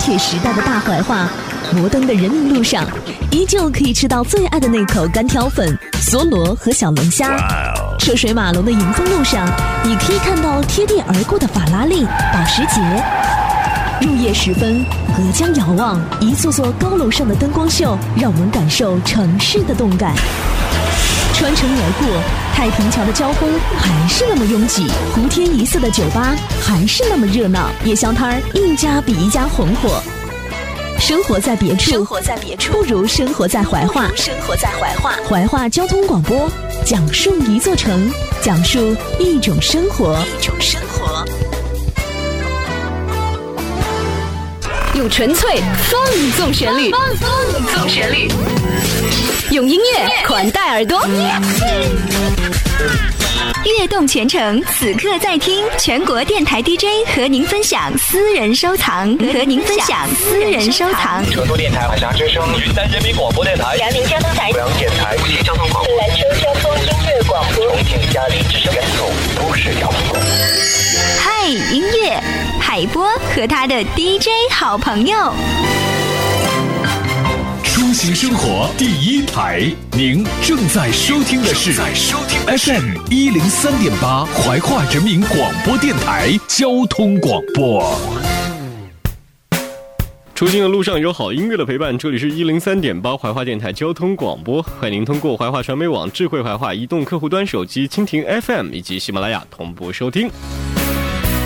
铁时代的大怀化，摩登的人民路上，依旧可以吃到最爱的那口干挑粉、梭罗和小龙虾。车水马龙的迎风路上，你可以看到贴地而过的法拉利、保时捷。入夜时分，隔江遥望，一座座高楼上的灯光秀，让我们感受城市的动感。穿城而过，太平桥的交通还是那么拥挤，湖天一色的酒吧还是那么热闹，夜宵摊儿一家比一家红火。生活在别处，生活在别处，不如生活在怀化。生活在怀化。怀化交通广播，讲述一座城，讲述一种生活，一种生活。用纯粹放纵旋律，放纵旋律，用音乐款待耳朵。悦动全程，此刻在听全国电台 DJ 和您分享私人收藏，和您分享私人收藏。成都电台海峡之声，云南人民广播电台，辽宁交通台，阜阳电台，无锡交通广播，兰州交通音乐广播，重庆嘉陵之声，甘肃都市交通。嗨，音乐，海波和他的 DJ 好朋友。出行生活第一台，您正在收听的是 FM 一零三点八怀化人民广播电台交通广播。出行的路上有好音乐的陪伴，这里是一零三点八怀化电台交通广播，欢迎您通过怀化传媒网、智慧怀化移动客户端手机、蜻蜓 FM 以及喜马拉雅同步收听。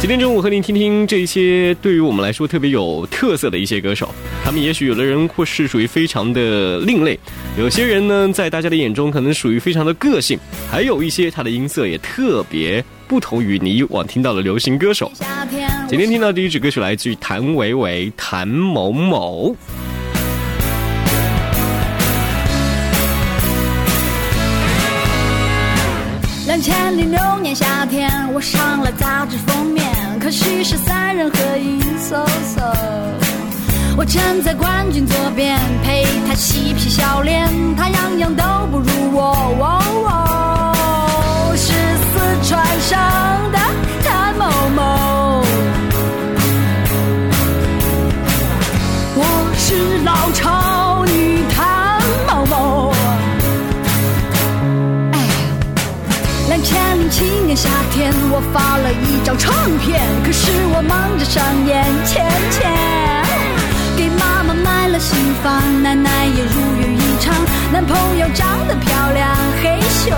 今天中午和您听听这些对于我们来说特别有特色的一些歌手，他们也许有的人或是属于非常的另类，有些人呢在大家的眼中可能属于非常的个性，还有一些他的音色也特别不同于你以往听到的流行歌手。今天听到第一支歌曲来自于谭维维、谭某某。两千零六年夏天，我上了杂志封面，可惜是三人合影，so so。我站在冠军左边，陪他嬉皮笑脸，他样样都不如我。我是四川省的谭某某，我是老天，我发了一张唱片，可是我忙着上演。钱钱，给妈妈买了新房，奶奶也如愿以偿，男朋友长得漂亮，嘿咻，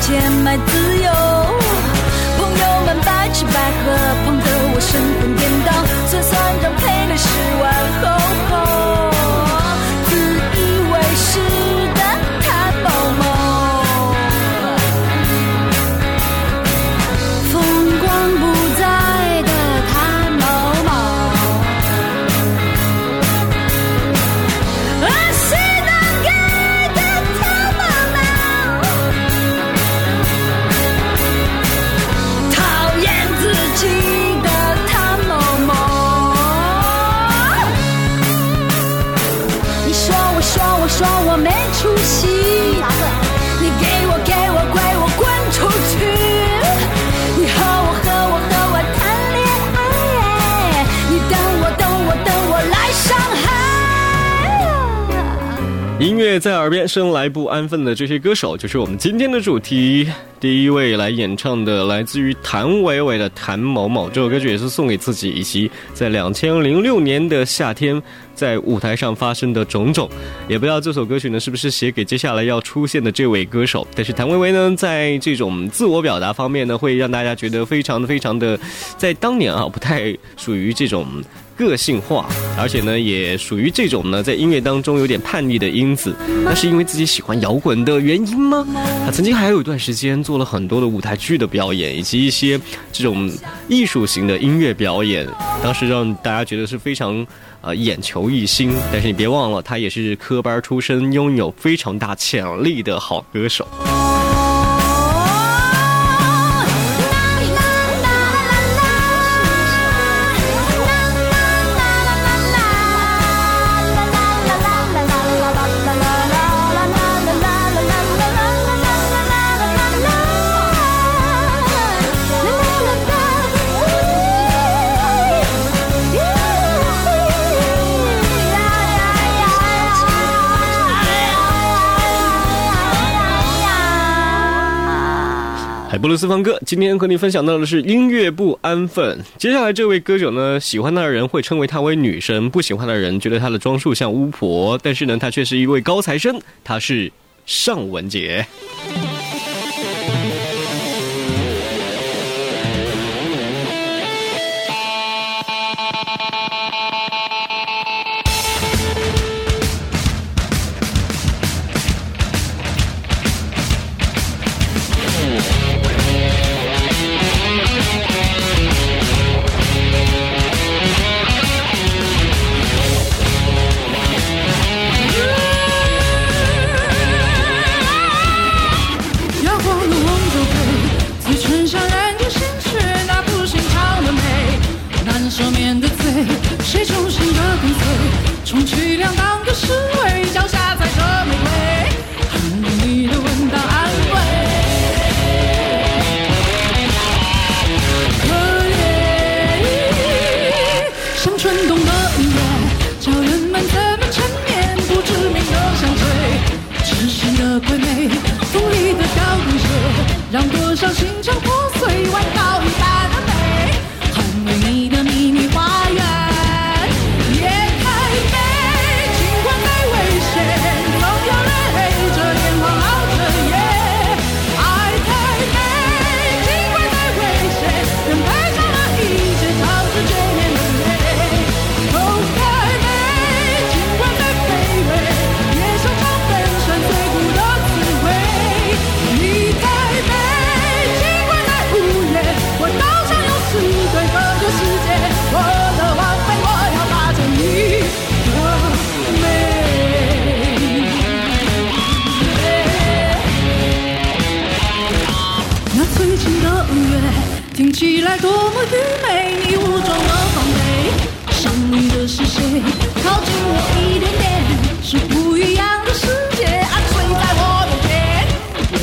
钱买自音乐在耳边，生来不安分的这些歌手，就是我们今天的主题。第一位来演唱的，来自于谭维维的《谭某某》这首歌曲，也是送给自己，以及在两千零六年的夏天，在舞台上发生的种种。也不知道这首歌曲呢，是不是写给接下来要出现的这位歌手？但是谭维维呢，在这种自我表达方面呢，会让大家觉得非常的、非常的，在当年啊，不太属于这种。个性化，而且呢，也属于这种呢，在音乐当中有点叛逆的因子。那是因为自己喜欢摇滚的原因吗？他曾经还有一段时间做了很多的舞台剧的表演，以及一些这种艺术型的音乐表演，当时让大家觉得是非常啊眼球一新。但是你别忘了，他也是科班出身，拥有非常大潜力的好歌手。鲁斯方哥今天和你分享到的是音乐不安分。接下来这位歌手呢，喜欢他的人会称为他为女神，不喜欢的人觉得他的装束像巫婆，但是呢，他却是一位高材生，他是尚雯婕。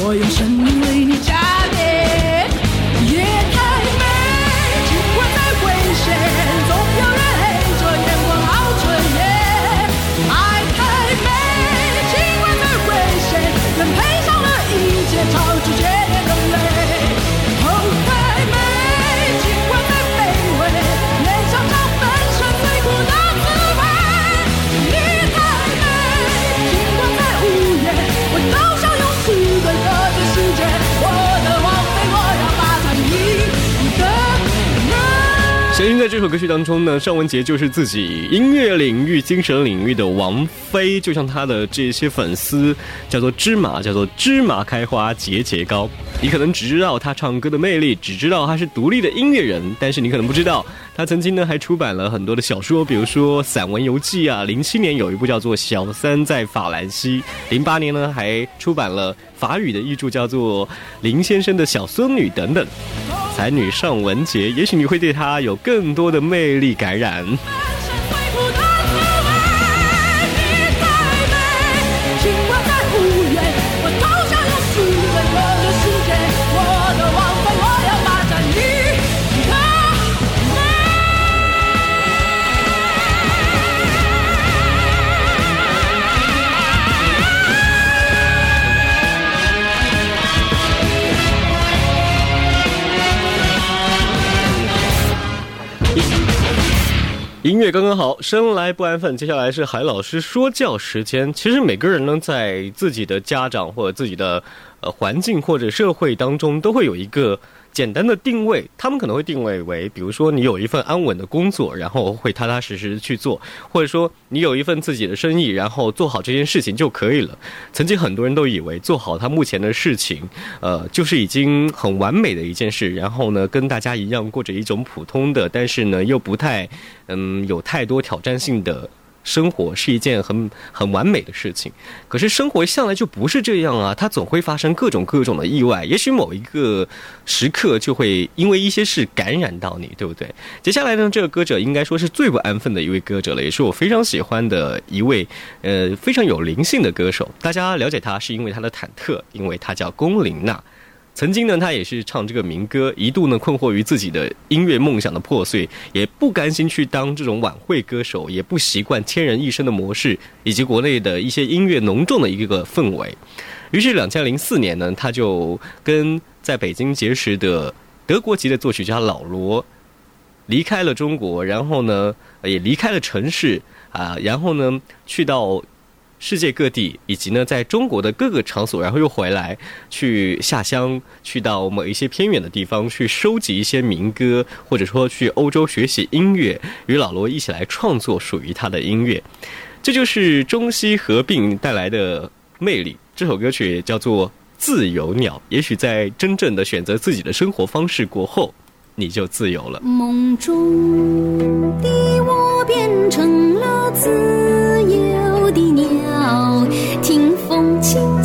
我用生命在这首歌曲当中呢，尚雯婕就是自己音乐领域、精神领域的王妃，就像她的这些粉丝叫做芝麻，叫做芝麻开花节节高。你可能只知道她唱歌的魅力，只知道她是独立的音乐人，但是你可能不知道，她曾经呢还出版了很多的小说，比如说散文游记啊。零七年有一部叫做《小三在法兰西》，零八年呢还出版了法语的译著，叫做《林先生的小孙女》等等。才女尚雯婕，也许你会对她有更多的魅力感染。刚刚好，生来不安分。接下来是海老师说教时间。其实每个人呢，在自己的家长或者自己的呃环境或者社会当中，都会有一个简单的定位。他们可能会定位为，比如说你有一份安稳的工作，然后会踏踏实实去做；或者说你有一份自己的生意，然后做好这件事情就可以了。曾经很多人都以为做好他目前的事情，呃，就是已经很完美的一件事。然后呢，跟大家一样过着一种普通的，但是呢又不太，嗯，有太多挑战性的生活，是一件很很完美的事情。可是生活向来就不是这样啊，它总会发生各种各种的意外。也许某一个时刻就会因为一些事感染到你，对不对？接下来呢，这个歌者应该说是最不安分的一位歌者了，也是我非常喜欢的一位，呃，非常有灵性的歌手。大家了解他是因为他的忐忑，因为他叫龚琳娜。曾经呢，他也是唱这个民歌，一度呢困惑于自己的音乐梦想的破碎，也不甘心去当这种晚会歌手，也不习惯千人一身的模式，以及国内的一些音乐浓重的一个氛围。于是，两千零四年呢，他就跟在北京结识的德国籍的作曲家老罗离开了中国，然后呢，也离开了城市啊，然后呢，去到。世界各地，以及呢，在中国的各个场所，然后又回来，去下乡，去到某一些偏远的地方，去收集一些民歌，或者说去欧洲学习音乐，与老罗一起来创作属于他的音乐。这就是中西合并带来的魅力。这首歌曲叫做《自由鸟》，也许在真正的选择自己的生活方式过后，你就自由了。梦中的我变成了自由的鸟，轻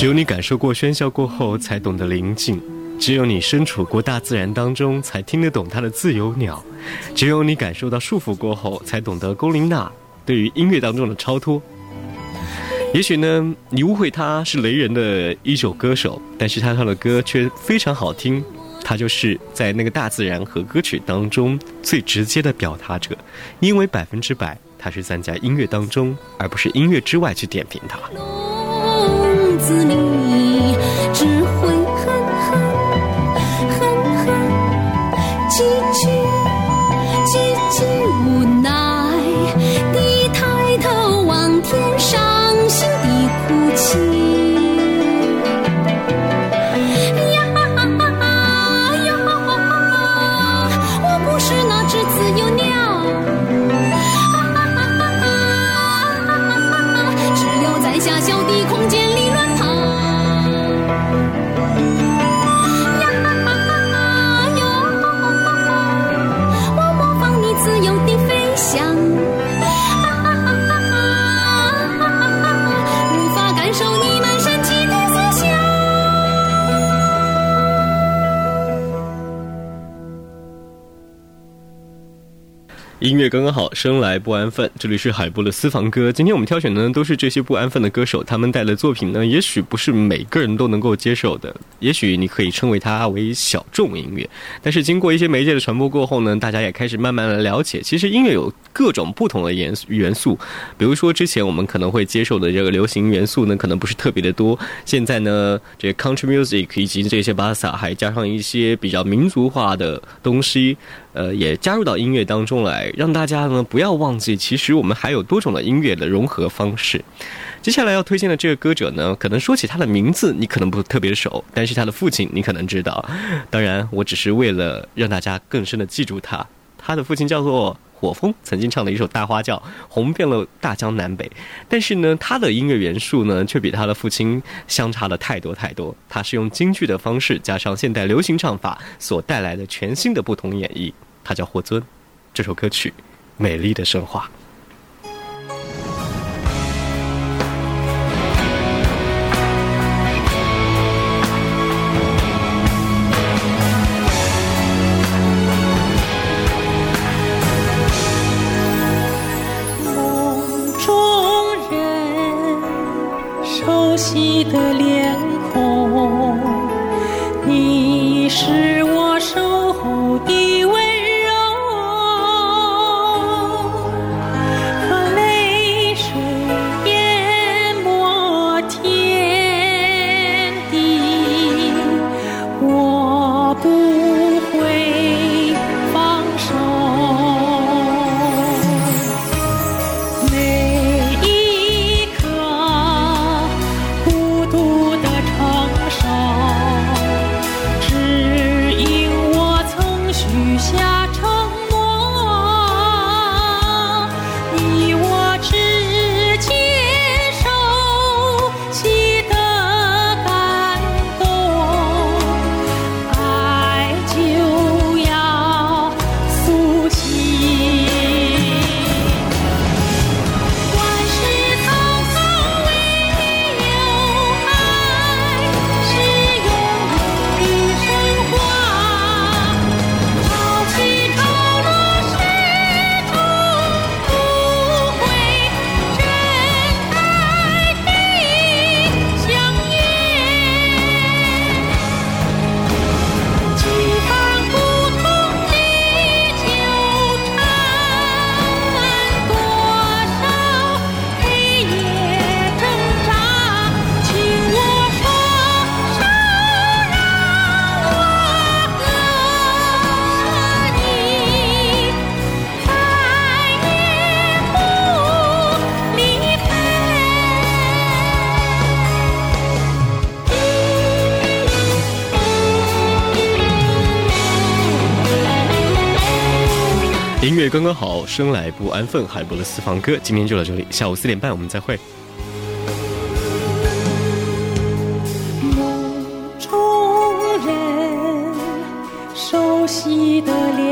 只有你感受过喧嚣过后，才懂得宁静；只有你身处过大自然当中，才听得懂它的自由鸟；只有你感受到束缚过后，才懂得龚琳娜对于音乐当中的超脱。也许呢，你误会他是雷人的一首歌手，但是他唱的歌却非常好听。他就是在那个大自然和歌曲当中最直接的表达者，因为百分之百他是站在音乐当中，而不是音乐之外去点评它。音乐刚刚好，生来不安分。这里是海波的私房歌。今天我们挑选的呢，都是这些不安分的歌手，他们带的作品呢，也许不是每个人都能够接受的，也许你可以称为它为小众音乐。但是经过一些媒介的传播过后呢，大家也开始慢慢的了解，其实音乐有各种不同的元元素。比如说之前我们可能会接受的这个流行元素呢，可能不是特别的多。现在呢，这 country music 以及这些巴萨，还加上一些比较民族化的东西。呃，也加入到音乐当中来，让大家呢不要忘记，其实我们还有多种的音乐的融合方式。接下来要推荐的这个歌者呢，可能说起他的名字，你可能不特别熟，但是他的父亲你可能知道。当然，我只是为了让大家更深的记住他，他的父亲叫做火风，曾经唱了一首《大花轿》，红遍了大江南北。但是呢，他的音乐元素呢，却比他的父亲相差了太多太多。他是用京剧的方式加上现代流行唱法所带来的全新的不同演绎。他叫霍尊，这首歌曲《美丽的神话》。音乐刚刚好，生来不安分，海波的私房歌，今天就到这里，下午四点半我们再会。梦中人熟悉的脸。